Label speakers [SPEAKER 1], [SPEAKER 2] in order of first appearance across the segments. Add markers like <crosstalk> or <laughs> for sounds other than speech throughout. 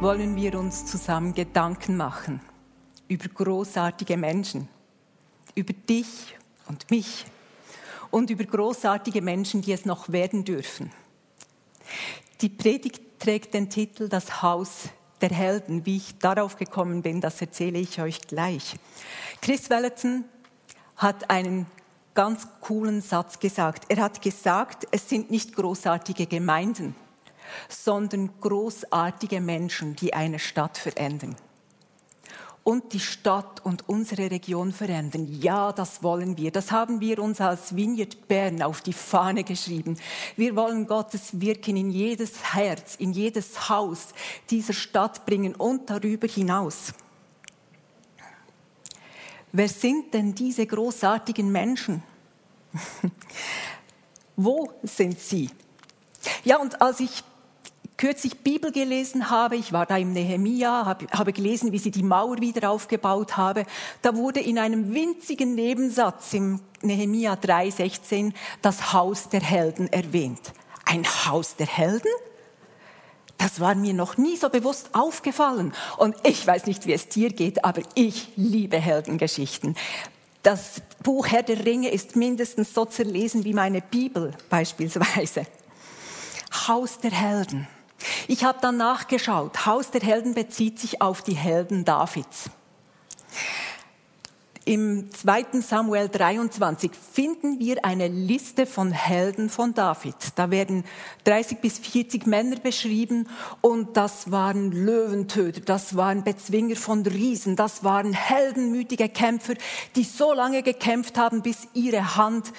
[SPEAKER 1] Wollen wir uns zusammen Gedanken machen über großartige Menschen, über dich und mich und über großartige Menschen, die es noch werden dürfen. Die Predigt trägt den Titel Das Haus der Helden. Wie ich darauf gekommen bin, das erzähle ich euch gleich. Chris Welleton hat einen ganz coolen Satz gesagt. Er hat gesagt, es sind nicht großartige Gemeinden, sondern großartige Menschen, die eine Stadt verändern und die Stadt und unsere Region verändern. Ja, das wollen wir. Das haben wir uns als Vineyard Bern auf die Fahne geschrieben. Wir wollen Gottes Wirken in jedes Herz, in jedes Haus dieser Stadt bringen und darüber hinaus. Wer sind denn diese großartigen Menschen? <laughs> Wo sind sie? Ja, und als ich kürzlich Bibel gelesen habe, ich war da im Nehemia, habe, habe gelesen, wie sie die Mauer wieder aufgebaut habe, da wurde in einem winzigen Nebensatz im Nehemia 3,16 das Haus der Helden erwähnt. Ein Haus der Helden? Das war mir noch nie so bewusst aufgefallen. Und ich weiß nicht, wie es dir geht, aber ich liebe Heldengeschichten. Das Buch Herr der Ringe ist mindestens so zerlesen wie meine Bibel beispielsweise. Haus der Helden. Ich habe dann nachgeschaut. Haus der Helden bezieht sich auf die Helden Davids. Im 2. Samuel 23 finden wir eine Liste von Helden von David. Da werden 30 bis 40 Männer beschrieben und das waren Löwentöter, das waren Bezwinger von Riesen, das waren heldenmütige Kämpfer, die so lange gekämpft haben, bis ihre Hand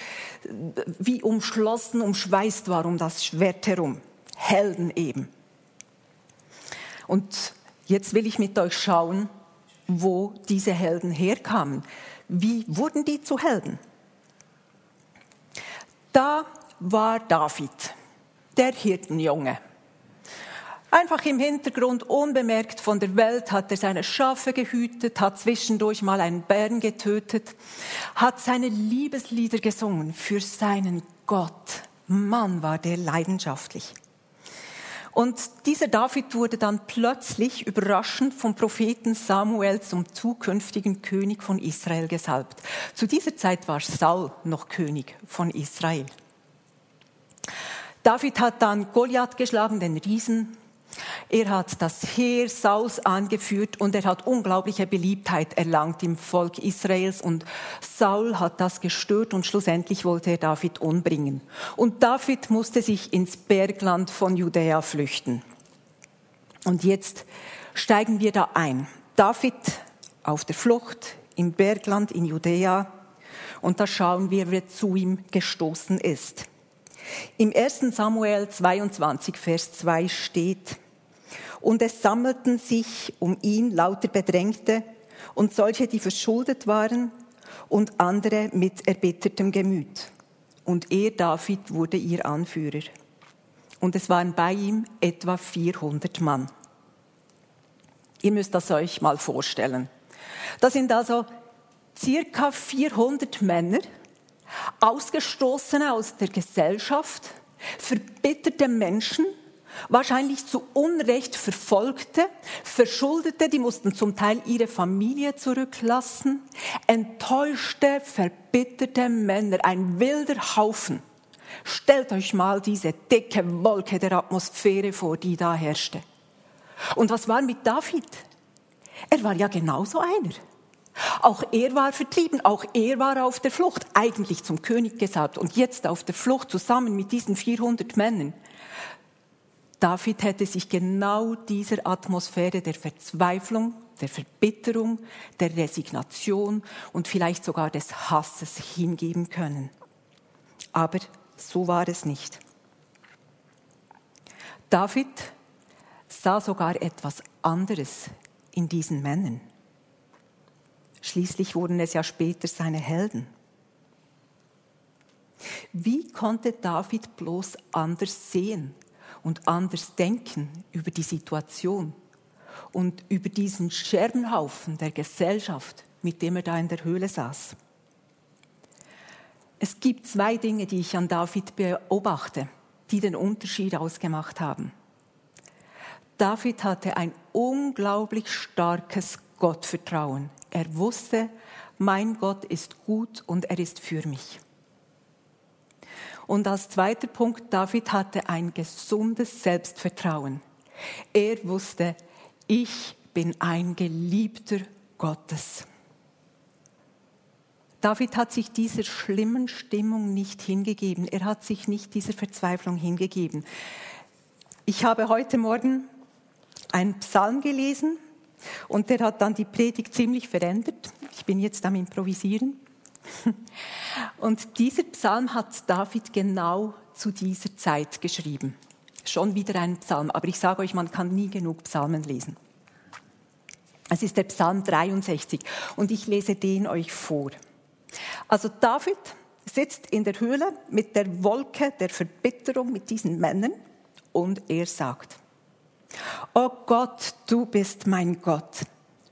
[SPEAKER 1] wie umschlossen, umschweißt war um das Schwert herum. Helden eben. Und jetzt will ich mit euch schauen, wo diese Helden herkamen. Wie wurden die zu Helden? Da war David, der Hirtenjunge. Einfach im Hintergrund, unbemerkt von der Welt, hat er seine Schafe gehütet, hat zwischendurch mal einen Bären getötet, hat seine Liebeslieder gesungen für seinen Gott. Mann, war der leidenschaftlich. Und dieser David wurde dann plötzlich überraschend vom Propheten Samuel zum zukünftigen König von Israel gesalbt. Zu dieser Zeit war Saul noch König von Israel. David hat dann Goliath geschlagen, den Riesen, er hat das Heer Sauls angeführt und er hat unglaubliche Beliebtheit erlangt im Volk Israels und Saul hat das gestört und schlussendlich wollte er David umbringen. Und David musste sich ins Bergland von Judäa flüchten. Und jetzt steigen wir da ein. David auf der Flucht im Bergland in Judäa und da schauen wir, wer zu ihm gestoßen ist. Im 1. Samuel 22, Vers 2 steht, und es sammelten sich um ihn lauter Bedrängte und solche, die verschuldet waren und andere mit erbittertem Gemüt. Und er, David, wurde ihr Anführer. Und es waren bei ihm etwa 400 Mann. Ihr müsst das euch mal vorstellen. Das sind also circa 400 Männer, Ausgestoßene aus der Gesellschaft, verbitterte Menschen, wahrscheinlich zu Unrecht Verfolgte, Verschuldete, die mussten zum Teil ihre Familie zurücklassen, enttäuschte, verbitterte Männer, ein wilder Haufen. Stellt euch mal diese dicke Wolke der Atmosphäre vor, die da herrschte. Und was war mit David? Er war ja genauso einer. Auch er war vertrieben, auch er war auf der Flucht, eigentlich zum König gesagt und jetzt auf der Flucht zusammen mit diesen 400 Männern. David hätte sich genau dieser Atmosphäre der Verzweiflung, der Verbitterung, der Resignation und vielleicht sogar des Hasses hingeben können. Aber so war es nicht. David sah sogar etwas anderes in diesen Männern. Schließlich wurden es ja später seine Helden. Wie konnte David bloß anders sehen und anders denken über die Situation und über diesen Scherbenhaufen der Gesellschaft, mit dem er da in der Höhle saß? Es gibt zwei Dinge, die ich an David beobachte, die den Unterschied ausgemacht haben. David hatte ein unglaublich starkes Gottvertrauen. Er wusste, mein Gott ist gut und er ist für mich. Und als zweiter Punkt, David hatte ein gesundes Selbstvertrauen. Er wusste, ich bin ein Geliebter Gottes. David hat sich dieser schlimmen Stimmung nicht hingegeben. Er hat sich nicht dieser Verzweiflung hingegeben. Ich habe heute Morgen einen Psalm gelesen und der hat dann die Predigt ziemlich verändert. Ich bin jetzt am Improvisieren. <laughs> Und dieser Psalm hat David genau zu dieser Zeit geschrieben. Schon wieder ein Psalm, aber ich sage euch, man kann nie genug Psalmen lesen. Es ist der Psalm 63 und ich lese den euch vor. Also David sitzt in der Höhle mit der Wolke der Verbitterung mit diesen Männern und er sagt, Oh Gott, du bist mein Gott.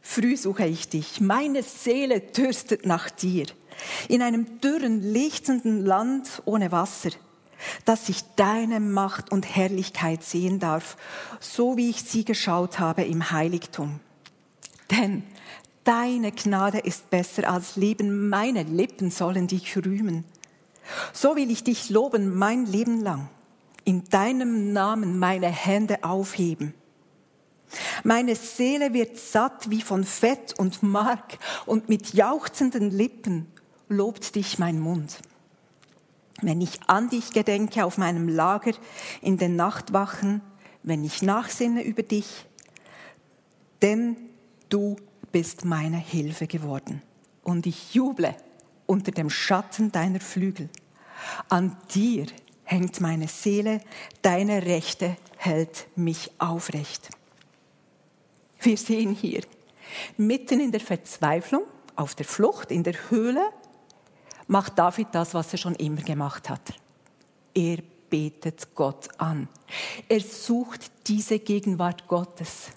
[SPEAKER 1] Früh suche ich dich. Meine Seele dürstet nach dir. In einem dürren, lichtenden Land ohne Wasser, dass ich deine Macht und Herrlichkeit sehen darf, so wie ich sie geschaut habe im Heiligtum. Denn deine Gnade ist besser als Leben, meine Lippen sollen dich rühmen. So will ich dich loben mein Leben lang in deinem Namen meine Hände aufheben. Meine Seele wird satt wie von Fett und Mark und mit jauchzenden Lippen lobt dich mein Mund. Wenn ich an dich gedenke auf meinem Lager in den Nachtwachen, wenn ich nachsinne über dich, denn du bist meine Hilfe geworden und ich juble unter dem Schatten deiner Flügel. An dir hängt meine Seele, deine Rechte hält mich aufrecht. Wir sehen hier, mitten in der Verzweiflung, auf der Flucht, in der Höhle, macht David das, was er schon immer gemacht hat. Er betet Gott an. Er sucht diese Gegenwart Gottes.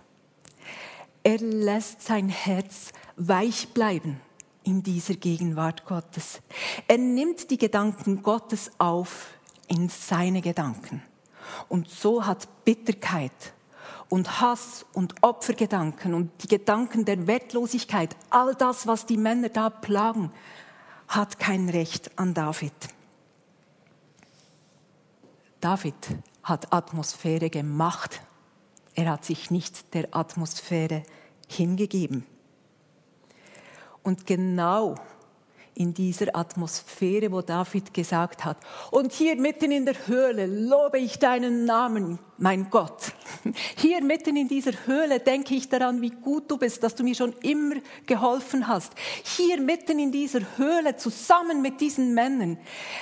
[SPEAKER 1] Er lässt sein Herz weich bleiben in dieser Gegenwart Gottes. Er nimmt die Gedanken Gottes auf in seine Gedanken. Und so hat Bitterkeit und Hass und Opfergedanken und die Gedanken der Wertlosigkeit, all das, was die Männer da plagen, hat kein Recht an David. David hat Atmosphäre gemacht. Er hat sich nicht der Atmosphäre hingegeben. Und genau in dieser Atmosphäre, wo David gesagt hat, und hier mitten in der Höhle lobe ich deinen Namen, mein Gott. <laughs> Hier mitten in dieser Höhle denke ich daran, wie gut du bist, dass du mir schon immer geholfen hast. Hier mitten in dieser Höhle zusammen mit diesen Männern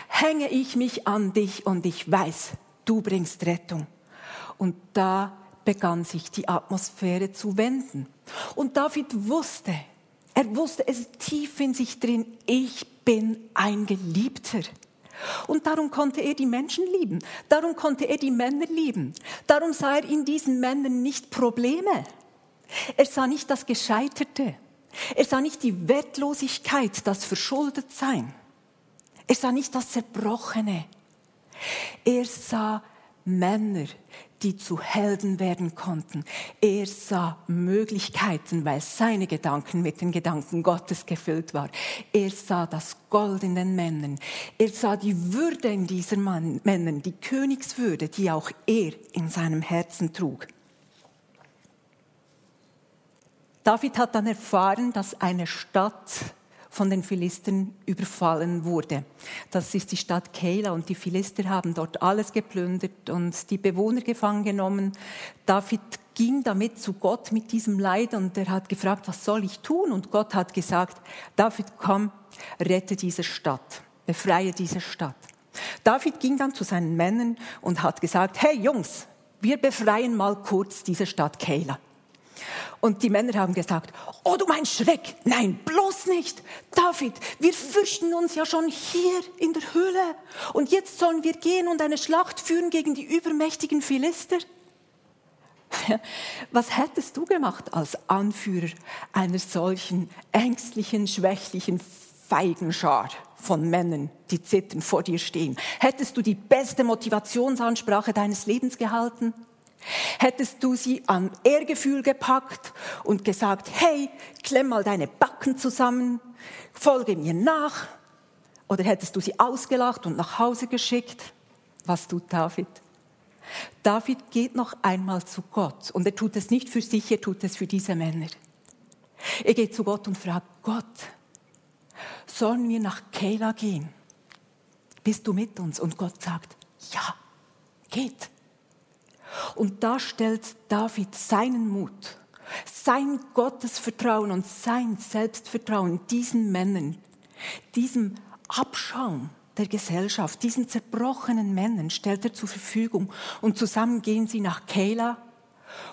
[SPEAKER 1] hänge ich mich an dich und ich weiß, du bringst Rettung. Und da begann sich die Atmosphäre zu wenden. Und David wusste, er wusste es tief in sich drin, ich bin ein Geliebter. Und darum konnte er die Menschen lieben. Darum konnte er die Männer lieben. Darum sah er in diesen Männern nicht Probleme. Er sah nicht das Gescheiterte. Er sah nicht die Wertlosigkeit, das Verschuldetsein. Er sah nicht das Zerbrochene. Er sah Männer, die zu Helden werden konnten. Er sah Möglichkeiten, weil seine Gedanken mit den Gedanken Gottes gefüllt waren. Er sah das Gold in den Männern. Er sah die Würde in diesen Männern, die Königswürde, die auch er in seinem Herzen trug. David hat dann erfahren, dass eine Stadt von den Philistern überfallen wurde. Das ist die Stadt Keila und die Philister haben dort alles geplündert und die Bewohner gefangen genommen. David ging damit zu Gott mit diesem Leid und er hat gefragt, was soll ich tun? Und Gott hat gesagt, David, komm, rette diese Stadt, befreie diese Stadt. David ging dann zu seinen Männern und hat gesagt, hey Jungs, wir befreien mal kurz diese Stadt Keilah. Und die Männer haben gesagt, oh du mein Schreck, nein, bloß nicht. David, wir fürchten uns ja schon hier in der Höhle. Und jetzt sollen wir gehen und eine Schlacht führen gegen die übermächtigen Philister. <laughs> Was hättest du gemacht als Anführer einer solchen ängstlichen, schwächlichen, feigen Schar von Männern, die zitternd vor dir stehen? Hättest du die beste Motivationsansprache deines Lebens gehalten? Hättest du sie am Ehrgefühl gepackt und gesagt, hey, klemm mal deine Backen zusammen, folge mir nach? Oder hättest du sie ausgelacht und nach Hause geschickt? Was tut David? David geht noch einmal zu Gott und er tut es nicht für sich, er tut es für diese Männer. Er geht zu Gott und fragt, Gott, sollen wir nach Keilah gehen? Bist du mit uns? Und Gott sagt, ja, geht. Und da stellt David seinen Mut, sein Gottesvertrauen und sein Selbstvertrauen diesen Männern, diesem Abschaum der Gesellschaft, diesen zerbrochenen Männern stellt er zur Verfügung. Und zusammen gehen sie nach Keilah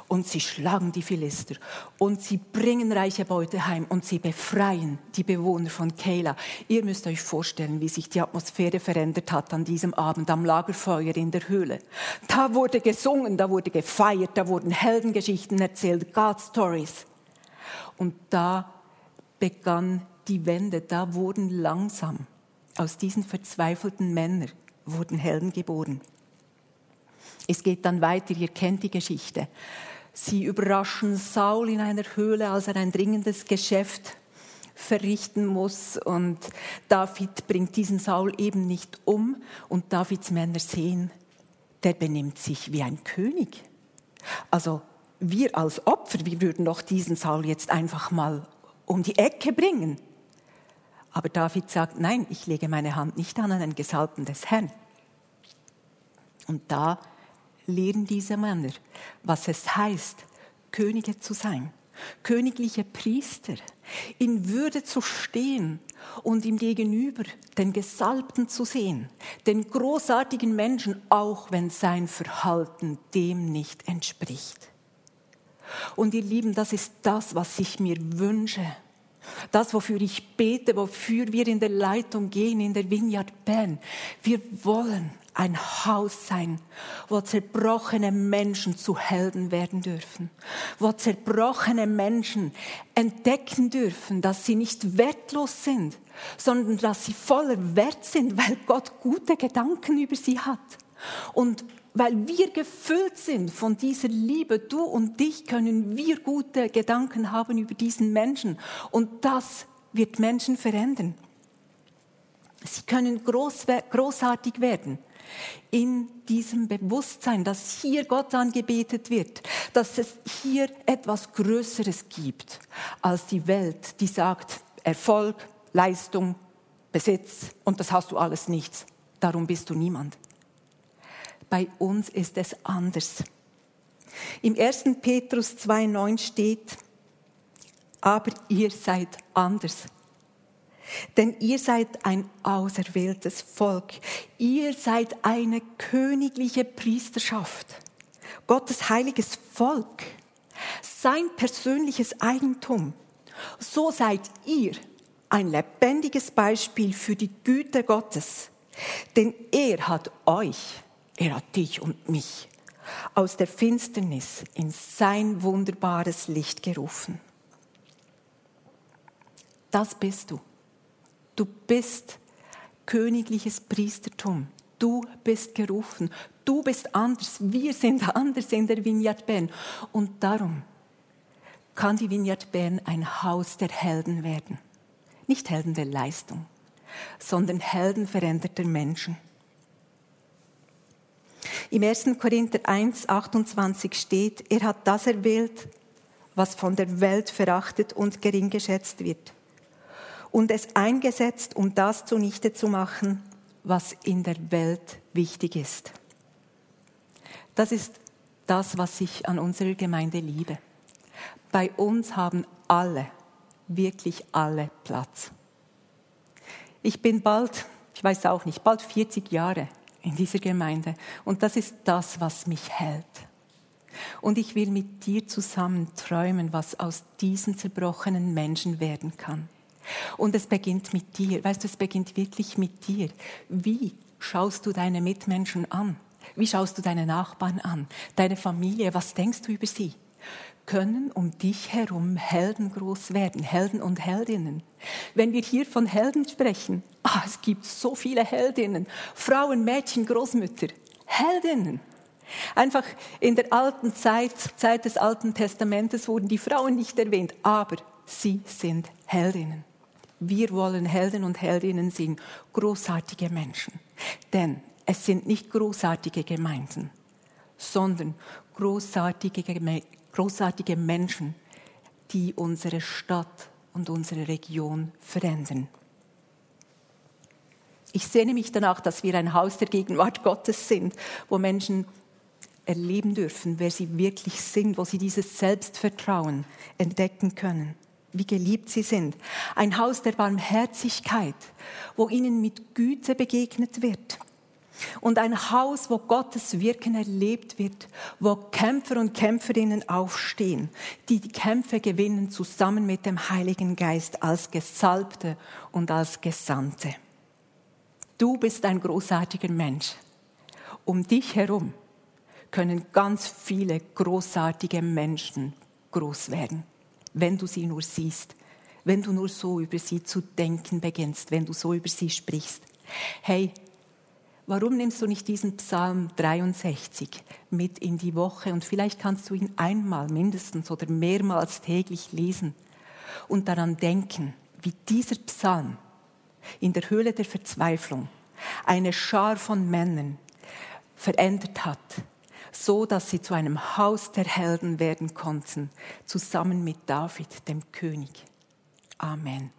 [SPEAKER 1] und sie schlagen die Philister und sie bringen reiche Beute heim und sie befreien die Bewohner von Keilah. Ihr müsst euch vorstellen, wie sich die Atmosphäre verändert hat an diesem Abend am Lagerfeuer in der Höhle. Da wurde gesungen, da wurde gefeiert, da wurden Heldengeschichten erzählt, God Stories. Und da begann die Wende, da wurden langsam aus diesen verzweifelten Männern wurden Helden geboren. Es geht dann weiter, ihr kennt die Geschichte. Sie überraschen Saul in einer Höhle, als er ein dringendes Geschäft verrichten muss. Und David bringt diesen Saul eben nicht um. Und Davids Männer sehen, der benimmt sich wie ein König. Also wir als Opfer, wir würden doch diesen Saul jetzt einfach mal um die Ecke bringen. Aber David sagt, nein, ich lege meine Hand nicht an einen Gesalbten des Herrn. Und da lehren diese Männer, was es heißt, Könige zu sein, königliche Priester, in Würde zu stehen und ihm gegenüber den Gesalbten zu sehen, den großartigen Menschen, auch wenn sein Verhalten dem nicht entspricht. Und ihr Lieben, das ist das, was ich mir wünsche. Das, wofür ich bete, wofür wir in der Leitung gehen, in der Vineyard Bern. Wir wollen ein Haus sein, wo zerbrochene Menschen zu Helden werden dürfen, wo zerbrochene Menschen entdecken dürfen, dass sie nicht wertlos sind, sondern dass sie voller Wert sind, weil Gott gute Gedanken über sie hat. Und weil wir gefüllt sind von dieser Liebe, du und dich, können wir gute Gedanken haben über diesen Menschen. Und das wird Menschen verändern. Sie können groß, großartig werden in diesem Bewusstsein, dass hier Gott angebetet wird, dass es hier etwas Größeres gibt als die Welt, die sagt Erfolg, Leistung, Besitz und das hast du alles nichts. Darum bist du niemand. Bei uns ist es anders. Im 1. Petrus 2.9 steht, aber ihr seid anders. Denn ihr seid ein auserwähltes Volk. Ihr seid eine königliche Priesterschaft. Gottes heiliges Volk. Sein persönliches Eigentum. So seid ihr ein lebendiges Beispiel für die Güte Gottes. Denn er hat euch, er hat dich und mich aus der Finsternis in sein wunderbares Licht gerufen. Das bist du. Du bist königliches Priestertum. Du bist gerufen. Du bist anders. Wir sind anders in der Vineyard Bern. Und darum kann die Vineyard Bern ein Haus der Helden werden. Nicht Helden der Leistung, sondern Helden veränderter Menschen. Im 1. Korinther 1, 28 steht, er hat das erwählt, was von der Welt verachtet und gering geschätzt wird und es eingesetzt, um das zunichte zu machen, was in der Welt wichtig ist. Das ist das, was ich an unserer Gemeinde liebe. Bei uns haben alle, wirklich alle Platz. Ich bin bald, ich weiß auch nicht, bald 40 Jahre in dieser Gemeinde und das ist das, was mich hält. Und ich will mit dir zusammen träumen, was aus diesen zerbrochenen Menschen werden kann. Und es beginnt mit dir. Weißt du, es beginnt wirklich mit dir. Wie schaust du deine Mitmenschen an? Wie schaust du deine Nachbarn an? Deine Familie? Was denkst du über sie? Können um dich herum Helden groß werden, Helden und Heldinnen. Wenn wir hier von Helden sprechen, ah, es gibt so viele Heldinnen, Frauen, Mädchen, Großmütter, Heldinnen. Einfach in der alten Zeit, Zeit des Alten Testamentes wurden die Frauen nicht erwähnt, aber sie sind Heldinnen. Wir wollen Helden und Heldinnen sehen, großartige Menschen. Denn es sind nicht großartige Gemeinden, sondern großartige, großartige Menschen, die unsere Stadt und unsere Region verändern. Ich sehne mich danach, dass wir ein Haus der Gegenwart Gottes sind, wo Menschen erleben dürfen, wer sie wirklich sind, wo sie dieses Selbstvertrauen entdecken können wie geliebt sie sind. Ein Haus der Barmherzigkeit, wo ihnen mit Güte begegnet wird. Und ein Haus, wo Gottes Wirken erlebt wird, wo Kämpfer und Kämpferinnen aufstehen, die die Kämpfe gewinnen zusammen mit dem Heiligen Geist als Gesalbte und als Gesandte. Du bist ein großartiger Mensch. Um dich herum können ganz viele großartige Menschen groß werden wenn du sie nur siehst, wenn du nur so über sie zu denken beginnst, wenn du so über sie sprichst. Hey, warum nimmst du nicht diesen Psalm 63 mit in die Woche und vielleicht kannst du ihn einmal mindestens oder mehrmals täglich lesen und daran denken, wie dieser Psalm in der Höhle der Verzweiflung eine Schar von Männern verändert hat, so dass sie zu einem Haus der Helden werden konnten, zusammen mit David, dem König. Amen.